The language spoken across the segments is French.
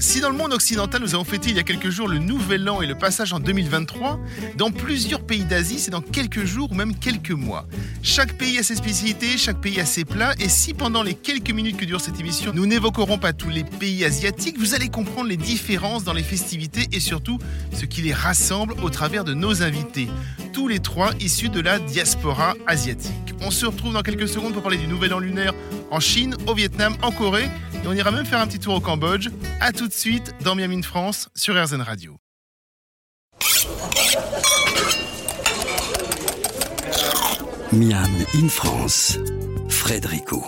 Si dans le monde occidental nous avons fêté il y a quelques jours le Nouvel An et le passage en 2023, dans plusieurs pays d'Asie c'est dans quelques jours ou même quelques mois. Chaque pays a ses spécialités, chaque pays a ses plats, et si pendant les quelques minutes que dure cette émission nous n'évoquerons pas tous les pays asiatiques, vous allez comprendre les différences dans les festivités et surtout ce qui les rassemble au travers de nos invités, tous les trois issus de la diaspora asiatique. On se retrouve dans quelques secondes pour parler du Nouvel An lunaire en Chine, au Vietnam, en Corée, et on ira même faire un petit tour au Cambodge. A tout de suite dans Miami France sur RZN Radio. Miam in France, Frédérico.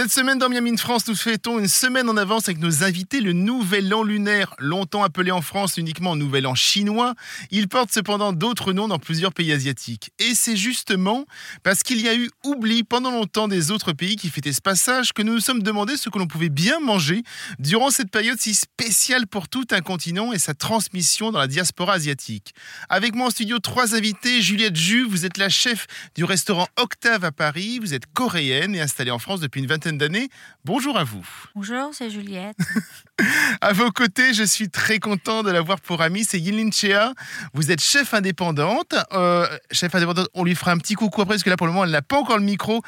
Cette semaine dans Miami France, nous fêtons une semaine en avance avec nos invités le Nouvel An lunaire, longtemps appelé en France uniquement Nouvel An chinois. Il porte cependant d'autres noms dans plusieurs pays asiatiques. Et c'est justement parce qu'il y a eu oubli pendant longtemps des autres pays qui fêtaient ce passage que nous nous sommes demandé ce que l'on pouvait bien manger durant cette période si spéciale pour tout un continent et sa transmission dans la diaspora asiatique. Avec moi en studio, trois invités. Juliette Jus, vous êtes la chef du restaurant Octave à Paris. Vous êtes coréenne et installée en France depuis une vingtaine d'années. Bonjour à vous. Bonjour, c'est Juliette. À vos côtés, je suis très content de l'avoir pour amie, c'est Yinlin Chea. Vous êtes chef indépendante. Euh, chef indépendante, on lui fera un petit coucou après, parce que là, pour le moment, elle n'a pas encore le micro.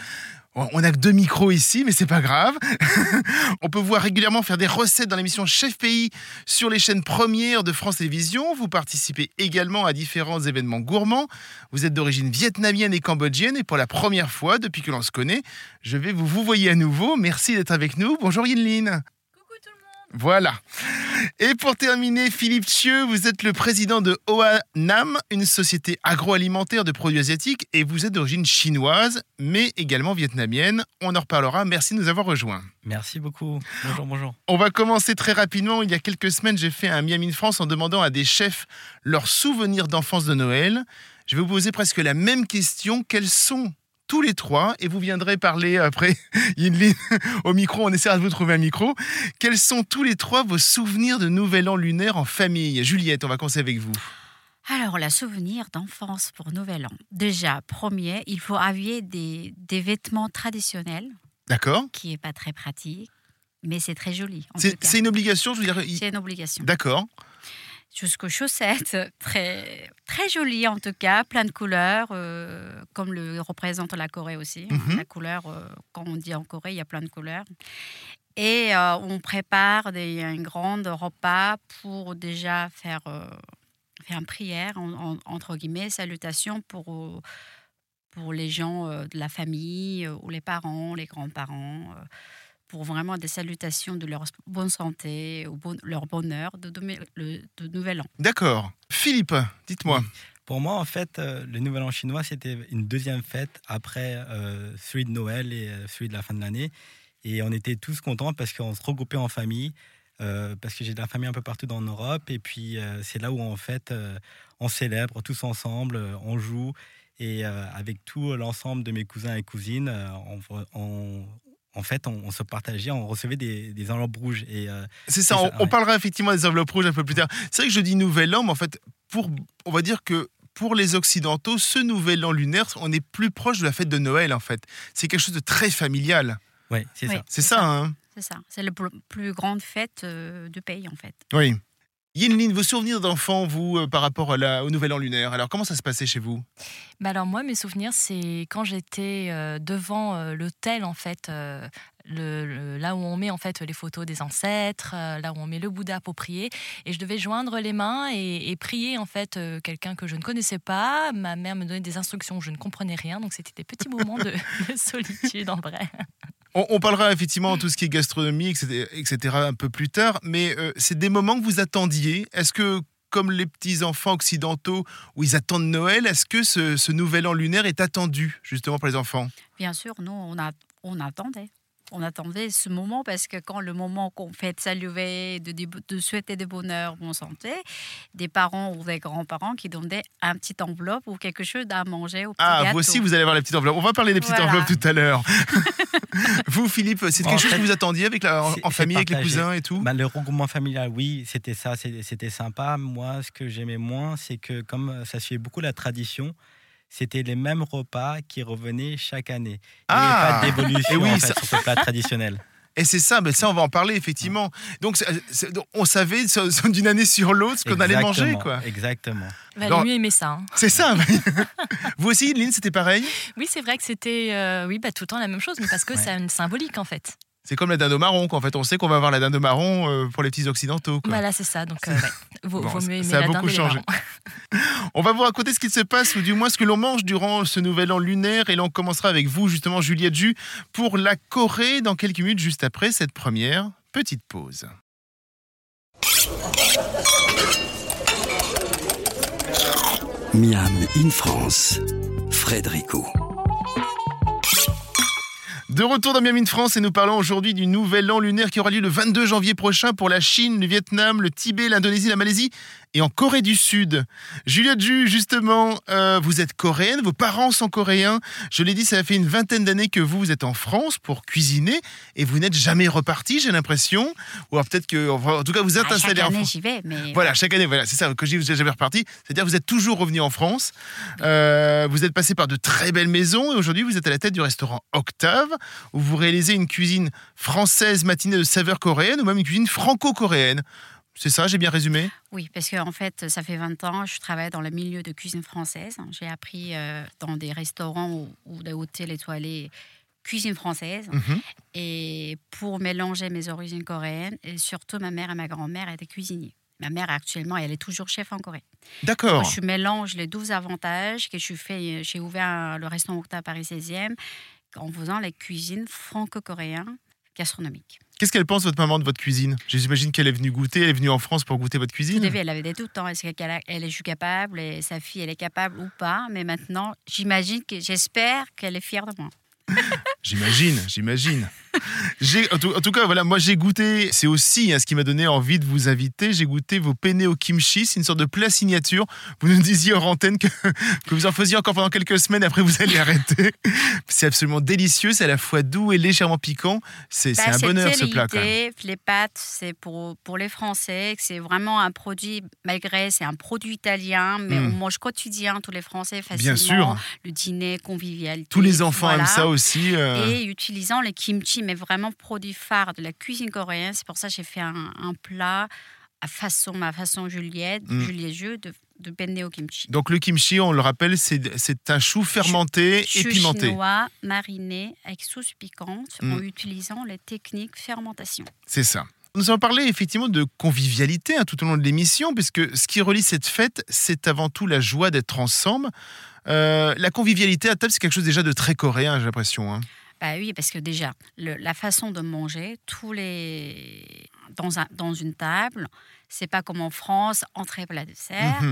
On a que deux micros ici, mais c'est pas grave. On peut voir régulièrement faire des recettes dans l'émission Chef Pays sur les chaînes premières de France Télévisions. Vous participez également à différents événements gourmands. Vous êtes d'origine vietnamienne et cambodgienne et pour la première fois depuis que l'on se connaît, je vais vous vous voyez à nouveau. Merci d'être avec nous. Bonjour Yinlin. Coucou tout le monde. Voilà. Et pour terminer, Philippe Thieu, vous êtes le président de OANAM, une société agroalimentaire de produits asiatiques, et vous êtes d'origine chinoise, mais également vietnamienne. On en reparlera. Merci de nous avoir rejoints. Merci beaucoup. Bonjour, bonjour. On va commencer très rapidement. Il y a quelques semaines, j'ai fait un Miami France en demandant à des chefs leurs souvenirs d'enfance de Noël. Je vais vous poser presque la même question. Quels sont tous les trois, et vous viendrez parler après, Yinlin, au micro, on essaiera de vous trouver un micro. Quels sont tous les trois vos souvenirs de Nouvel An lunaire en famille? Juliette, on va commencer avec vous. Alors, la souvenir d'enfance pour Nouvel An. Déjà, premier, il faut habiller des, des vêtements traditionnels, D'accord qui n'est pas très pratique, mais c'est très joli. C'est une obligation, je veux dire. C'est une obligation. D'accord. Jusqu'aux chaussettes, très, très jolies en tout cas, plein de couleurs, euh, comme le représente la Corée aussi. hein. Mhm. La couleur, euh, quand on dit en Corée, il y a plein de couleurs. Et euh, on prépare des, un grand repas pour déjà faire, faire une prière, en- en- entre guillemets, salutation pour, pour les gens de la famille, ou les parents, les grands-parents. Pour vraiment des salutations de leur bonne santé, ou bon- leur bonheur de, de- le- de Nouvel An. D'accord. Philippe, dites-moi. Pour moi, en fait, euh, le Nouvel An chinois, c'était une deuxième fête après euh, celui de Noël et euh, celui de la fin de l'année. Et on était tous contents parce qu'on se regroupait en famille, euh, parce que j'ai de la famille un peu partout dans l'Europe. Et puis, euh, c'est là où, en fait, euh, on célèbre tous ensemble, euh, on joue. Et euh, avec tout l'ensemble de mes cousins et cousines, euh, on, on- en fait, on, on se partageait, on recevait des, des enveloppes rouges. Et euh, C'est ça, on, ça, on ouais. parlera effectivement des enveloppes rouges un peu plus tard. C'est vrai que je dis Nouvel An, mais en fait, pour, on va dire que pour les Occidentaux, ce Nouvel An lunaire, on est plus proche de la fête de Noël, en fait. C'est quelque chose de très familial. ouais, c'est Oui. ça. C'est ça, hein C'est ça. C'est la pl- plus grande fête euh, du pays, en fait. Oui. Yinlin, vos souvenirs d'enfant, vous, euh, par rapport à la- au Nouvel An lunaire, alors comment ça se passait chez vous? Bah alors moi, mes souvenirs, c'est quand j'étais euh, devant euh, l'hôtel, en fait, là où on met en fait les photos des ancêtres, là où on met le Bouddha pour prier, et je devais joindre les mains et, prier en fait quelqu'un que je ne connaissais pas. Ma mère me donnait des instructions, je ne comprenais rien, donc c'était des petits moments de, de solitude en vrai. On, parlera effectivement de tout ce qui est gastronomie, etc., etc. un peu plus tard, mais euh, c'est des moments que vous attendiez. Est-ce que, comme les petits-enfants occidentaux, où ils attendent Noël, est-ce que ce, Nouvel An lunaire est attendu, justement, pour les enfants? Bien sûr, nous, on, a, on attendait. On attendait ce moment parce que quand le moment qu'on fait saluer, de, de souhaiter de bonheur, bonne santé, des parents ou des grands-parents qui donnaient un petit enveloppe ou quelque chose à manger au petit Ah, gâteau. vous aussi, vous allez avoir la petite enveloppe. On va parler des petites Voilà. enveloppes tout à l'heure. vous, Philippe, c'est quelque chose fait, que vous attendiez avec la, en, famille, avec les cousins et tout Bah, le regroupement familial, oui, c'était ça, c'était sympa. Moi, ce que j'aimais moins, c'est que comme ça suivait beaucoup la tradition, c'était les mêmes repas qui revenaient chaque année. Il n'y Ah avait pas d'évolution Et oui, en fait, ça- sur ce plat traditionnel. Et c'est ça, mais ça, on va en parler effectivement. Donc, c'est- c'est- donc, on savait d'une année sur l'autre ce qu'on allait manger, Exactement, quoi. Exactement. Valait Dans- mieux aimer ça. hein. C'est ça. vous aussi, Lynn, c'était pareil? Oui, c'est vrai que c'était euh, oui, bah, tout le temps la même chose, mais parce que Ouais. ça a une symbolique en fait. C'est comme la dinde au marron, quoi. En fait, on sait qu'on va avoir la dinde au marron euh, pour les petits occidentaux. Quoi. Voilà, c'est ça. Donc, euh, ouais, vaut, Bon, vaut mieux aimer ça a la beaucoup dinde changé. On va vous raconter ce qui se passe, ou du moins ce que l'on mange durant ce nouvel an lunaire. Et là, on commencera avec vous, justement, Juliette Jus, pour la Corée, dans quelques minutes, juste après cette première petite pause. Miam in France, Frédérico. De retour dans Miami de France et nous parlons aujourd'hui du nouvel an lunaire qui aura lieu le 22 janvier prochain pour la Chine, le Vietnam, le Tibet, l'Indonésie, la Malaisie et en Corée du Sud. Juliette Ju, justement, euh, vous êtes coréenne, vos parents sont coréens. Je l'ai dit, ça fait une vingtaine d'années que vous, vous êtes en France pour cuisiner et vous n'êtes jamais reparti, j'ai l'impression. Ou alors peut-être que, en tout cas, vous êtes Ah, chaque installé en année, France. j'y vais, mais Voilà, chaque année, voilà, c'est ça que je dis, vous n'êtes jamais reparti. C'est-à-dire, vous êtes toujours revenu en France. Euh, vous êtes passé par de très belles maisons et aujourd'hui, vous êtes à la tête du restaurant Octave, où vous réalisez une cuisine française matinée de saveurs coréennes ou même une cuisine franco-coréenne. C'est ça, j'ai bien résumé? Oui, parce qu'en fait, ça fait 20 ans, je travaille dans le milieu de cuisine française. J'ai appris euh, dans des restaurants ou, ou des hôtels étoilés cuisine française. Mhm. Et pour mélanger mes origines coréennes, et surtout ma mère et ma grand-mère étaient cuisiniers. Ma mère, actuellement, elle est toujours chef en Corée. D'accord. Je mélange les 12 avantages que je fais. J'ai ouvert le restaurant Octa Paris 16e en faisant les cuisines franco-coréennes gastronomiques. Qu'est-ce qu'elle pense, votre maman, de votre cuisine? J'imagine qu'elle est venue goûter, elle est venue en France pour goûter votre cuisine. début, elle avait des doutes. hein. Est-ce qu'elle a- elle est juste capable et sa fille, elle est capable ou pas? Mais maintenant, j'imagine que j'espère qu'elle est fière de moi. J'imagine, j'imagine. J'ai- En, tout- en tout cas, voilà, moi j'ai goûté, c'est aussi hein, ce qui m'a donné envie de vous inviter, j'ai goûté vos penne au kimchi, c'est une sorte de plat signature. Vous nous disiez hors antenne que, que vous en faisiez encore pendant quelques semaines, après vous allez arrêter. C'est absolument délicieux, c'est à la fois doux et légèrement piquant. C'est Bah, un bonheur ce plat quand même. Les pâtes, c'est pour, pour les Français. C'est vraiment un produit, malgré c'est un produit italien, mais Mm. on mange quotidien, tous les Français, facilement. Bien sûr, Le dîner, convivialité. tous les enfants voilà. aiment ça aussi. euh, Et utilisant le kimchi, mais vraiment produit phare de la cuisine coréenne. C'est pour ça que j'ai fait un, un plat à façon, ma façon Juliette, Mm. Juliette Jeu, de, de penne au kimchi. Donc le kimchi, on le rappelle, c'est un chou fermenté et Chou pimenté. chinois mariné avec sauce piquante Mm. en utilisant les techniques fermentation. C'est ça. Nous allons parler effectivement de convivialité hein, tout au long de l'émission, puisque ce qui relie cette fête, c'est avant tout la joie d'être ensemble. Euh, la convivialité à table, c'est quelque chose déjà de très coréen, j'ai l'impression. hein. Bah oui, parce que déjà, le- la façon de manger, tous les dans, un, dans une table, c'est pas comme en France, entrée, plat, dessert.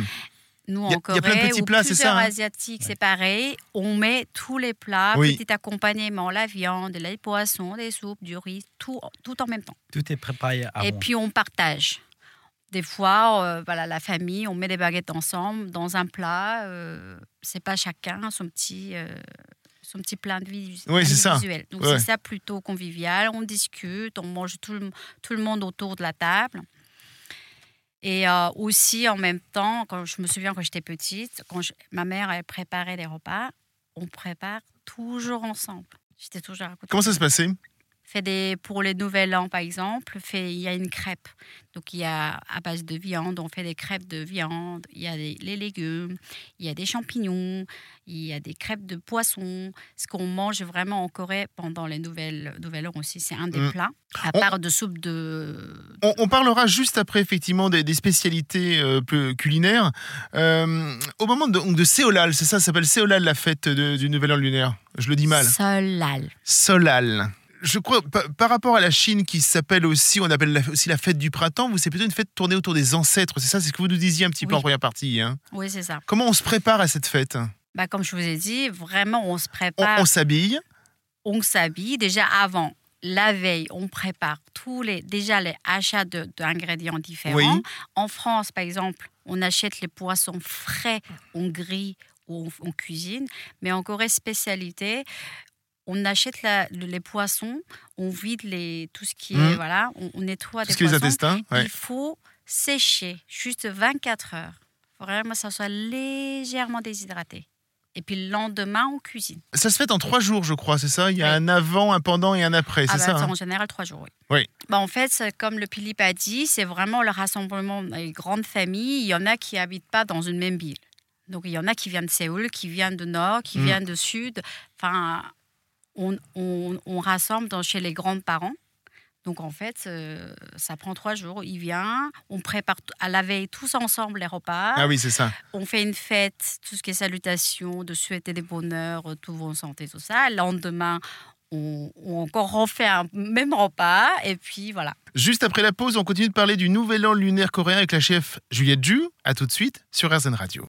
Nous, Il y a- en a plein de Corée, petits ou plats, c'est plusieurs ça, hein asiatiques, c'est pareil. On met tous les plats, Oui. petit accompagnement, la viande, les poissons, des soupes, du riz, tout, tout en même temps. Tout est préparé à Et puis on partage. Des fois, euh, voilà, la famille, on met des baguettes ensemble dans un plat. euh, c'est pas chacun son petit, euh, son petit plat individu- Oui, c'est ça. individuel. Donc Ouais. c'est ça plutôt convivial. On discute, on mange tout le, tout le monde autour de la table. Et euh, aussi, en même temps, quand je me souviens quand j'étais petite, quand je- ma mère elle préparait les repas, on prépare toujours ensemble. J'étais toujours à côté. Comment ça se passait? Fait des, pour les nouvel an, par exemple, fait, il y a une crêpe. Donc, il y a à base de viande, on fait des crêpes de viande. Il y a des, les légumes, il y a des champignons, il y a des crêpes de poisson. Ce qu'on mange vraiment en Corée pendant les nouvelles, nouvel an aussi, c'est un des Mm. plats. À On- part de soupe de. on, on parlera juste après effectivement des, des spécialités euh, culinaires. Euh, au moment de, donc, de Séolal, c'est ça, ça s'appelle Séolal la fête de- du Nouvel An lunaire. Je le dis mal. Solal. Solal. Je crois, pa- par rapport à la Chine qui s'appelle aussi, on appelle la- aussi la fête du printemps, vous c'est plutôt une fête tournée autour des ancêtres, c'est ça, c'est ce que vous nous disiez un petit peu en première partie. hein. Oui, c'est ça. Comment on se prépare à cette fête? Bah, comme je vous ai dit, vraiment, on se prépare. on s'habille, on s'habille déjà avant. la veille, on prépare tous les, déjà les achats de- d'ingrédients différents. Oui. En France, par exemple, on achète les poissons frais, on grille ou on, on cuisine. Mais en Corée, spécialité, on achète la- les poissons, on vide les, tout ce qui est, Mhm. voilà, on, on nettoie Tout des ce qui est les poissons. intestins. ouais. Il faut sécher juste 24 heures. Faut Vraiment, ça soit légèrement déshydraté. Et puis le lendemain, on cuisine. Ça se fait en trois jours, je crois, c'est ça? Il y a Oui. un avant, un pendant et un après, c'est Ah bah, ça c'est hein? en général trois jours, oui. Oui. Bah, en fait, c'est comme le Philippe a dit, c'est vraiment le rassemblement des grandes familles. Il y en a qui habitent pas dans une même ville. Donc il y en a qui viennent de Séoul, qui viennent de Nord, qui Mm. viennent de Sud. Enfin, on, on- on rassemble dans, chez les grands-parents. Donc en fait, euh, ça prend trois jours. Il vient, on prépare à la veille tous ensemble les repas. Ah oui, c'est ça. On fait une fête, tout ce qui est salutations, de souhaiter des bonheurs, euh, tout en santé, tout ça. Le lendemain, on, on encore refait un même repas. Et puis voilà. Juste après la pause, on continue de parler du nouvel an lunaire coréen avec la chef Juliette Ju. À tout de suite sur RZN Radio.